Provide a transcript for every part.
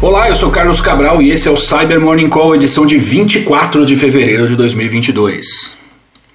Olá, eu sou Carlos Cabral e esse é o Cyber Morning Call, edição de 24 de fevereiro de 2022.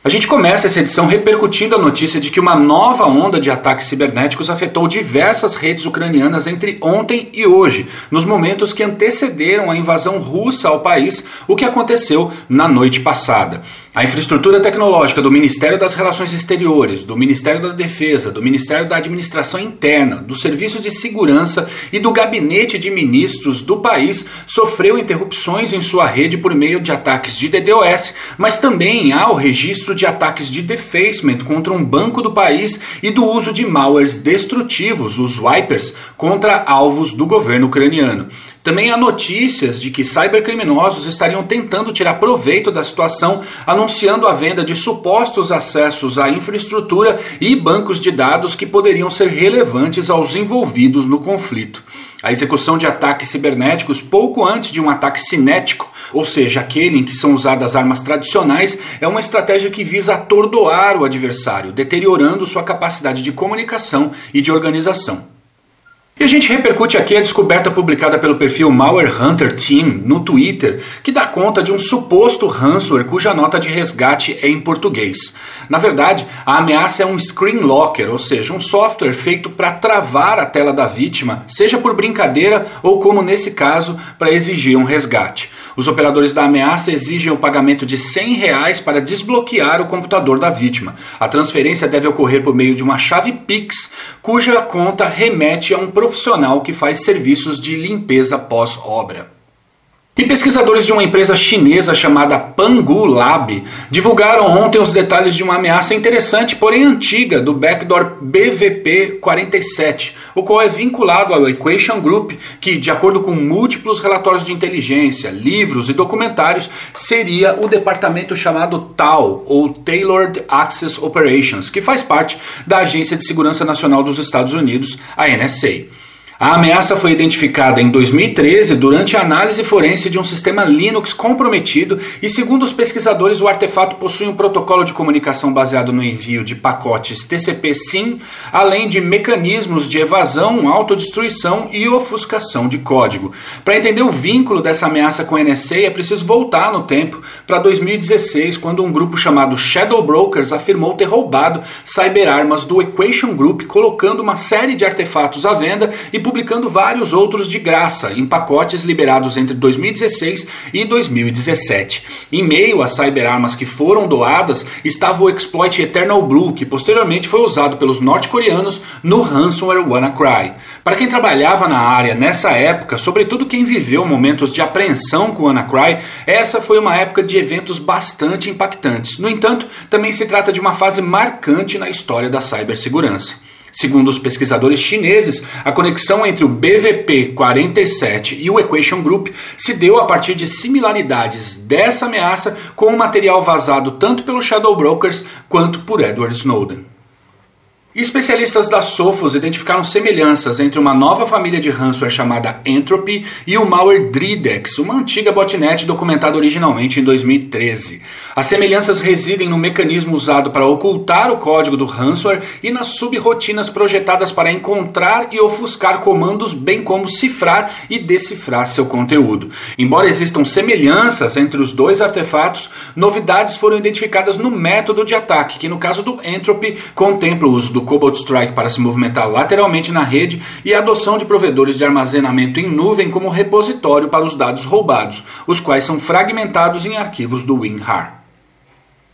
A gente começa essa edição repercutindo a notícia de que uma nova onda de ataques cibernéticos afetou diversas redes ucranianas entre ontem e hoje, nos momentos que antecederam a invasão russa ao país, o que aconteceu na noite passada. A infraestrutura tecnológica do Ministério das Relações Exteriores, do Ministério da Defesa, do Ministério da Administração Interna, do Serviço de Segurança e do Gabinete de Ministros do país sofreu interrupções em sua rede por meio de ataques de DDoS, mas também há o registro de ataques de defacement contra um banco do país e do uso de malwares destrutivos, os wipers, contra alvos do governo ucraniano. Também há notícias de que cybercriminosos estariam tentando tirar proveito da situação, anunciando a venda de supostos acessos à infraestrutura e bancos de dados que poderiam ser relevantes aos envolvidos no conflito. A execução de ataques cibernéticos pouco antes de um ataque cinético, ou seja, aquele em que são usadas armas tradicionais, é uma estratégia que visa atordoar o adversário, deteriorando sua capacidade de comunicação e de organização. E a gente repercute aqui a descoberta publicada pelo perfil Malware Hunter Team no Twitter, que dá conta de um suposto ransomware cuja nota de resgate é em português. Na verdade, a ameaça é um screen locker, ou seja, um software feito para travar a tela da vítima, seja por brincadeira ou, como nesse caso, para exigir um resgate. Os operadores da ameaça exigem o pagamento de 100 reais para desbloquear o computador da vítima. A transferência deve ocorrer por meio de uma chave Pix, cuja conta remete a um profissional que faz serviços de limpeza pós-obra. E pesquisadores de uma empresa chinesa chamada Pangu Lab divulgaram ontem os detalhes de uma ameaça interessante, porém antiga, do backdoor BVP-47, o qual é vinculado ao Equation Group, que, de acordo com múltiplos relatórios de inteligência, livros e documentários, seria o departamento chamado TAO, ou Tailored Access Operations, que faz parte da Agência de Segurança Nacional dos Estados Unidos, a NSA. A ameaça foi identificada em 2013 durante a análise forense de um sistema Linux comprometido e, segundo os pesquisadores, o artefato possui um protocolo de comunicação baseado no envio de pacotes TCP/SYN, além de mecanismos de evasão, autodestruição e ofuscação de código. Para entender o vínculo dessa ameaça com a NSA, é preciso voltar no tempo para 2016, quando um grupo chamado Shadow Brokers afirmou ter roubado cyberarmas do Equation Group, colocando uma série de artefatos à venda e vários outros de graça, em pacotes liberados entre 2016 e 2017. Em meio às cyberarmas que foram doadas estava o exploit Eternal Blue, que posteriormente foi usado pelos norte-coreanos no ransomware WannaCry. Para quem trabalhava na área nessa época, sobretudo quem viveu momentos de apreensão com WannaCry, essa foi uma época de eventos bastante impactantes. No entanto, também se trata de uma fase marcante na história da cibersegurança. Segundo os pesquisadores chineses, a conexão entre o BVP-47 e o Equation Group se deu a partir de similaridades dessa ameaça com o material vazado tanto pelo Shadow Brokers quanto por Edward Snowden. Especialistas da Sophos identificaram semelhanças entre uma nova família de ransomware chamada Entropy e o malware Dridex, uma antiga botnet documentada originalmente em 2013. As semelhanças residem no mecanismo usado para ocultar o código do ransomware e nas subrotinas projetadas para encontrar e ofuscar comandos, bem como cifrar e decifrar seu conteúdo. Embora existam semelhanças entre os dois artefatos, novidades foram identificadas no método de ataque, que no caso do Entropy contempla o uso do Cobalt Strike para se movimentar lateralmente na rede e a adoção de provedores de armazenamento em nuvem como repositório para os dados roubados, os quais são fragmentados em arquivos do WinRAR.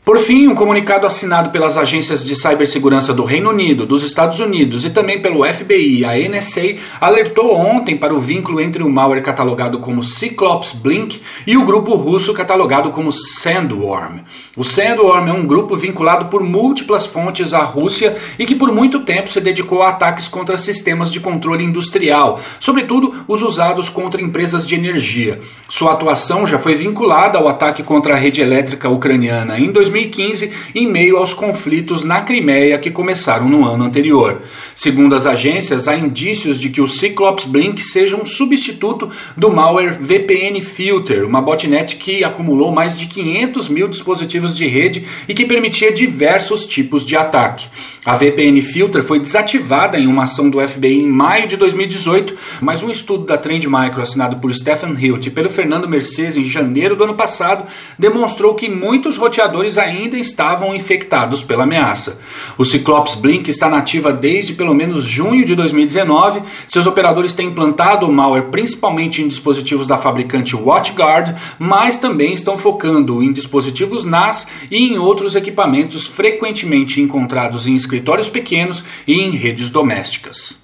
Por fim, um comunicado assinado pelas agências de cibersegurança do Reino Unido, dos Estados Unidos e também pelo FBI e a NSA alertou ontem para o vínculo entre o malware catalogado como Cyclops Blink e o grupo russo catalogado como Sandworm. O Sandworm é um grupo vinculado por múltiplas fontes à Rússia e que por muito tempo se dedicou a ataques contra sistemas de controle industrial, sobretudo os usados contra empresas de energia. Sua atuação já foi vinculada ao ataque contra a rede elétrica ucraniana em 2000 2015 em meio aos conflitos na Crimeia que começaram no ano anterior. Segundo as agências, há indícios de que o Cyclops Blink seja um substituto do malware VPN Filter, uma botnet que acumulou mais de 500 mil dispositivos de rede e que permitia diversos tipos de ataque. A VPN Filter foi desativada em uma ação do FBI em maio de 2018, mas um estudo da Trend Micro assinado por Stephen Hilt e pelo Fernando Mercedes em janeiro do ano passado demonstrou que muitos roteadores ainda estavam infectados pela ameaça. O Cyclops Blink está nativa desde pelo menos junho de 2019. Seus operadores têm implantado o malware principalmente em dispositivos da fabricante WatchGuard, mas também estão focando em dispositivos NAS e em outros equipamentos frequentemente encontrados em escritórios pequenos e em redes domésticas.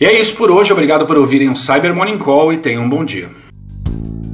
E é isso por hoje, obrigado por ouvirem o Cyber Morning Call e tenham um bom dia.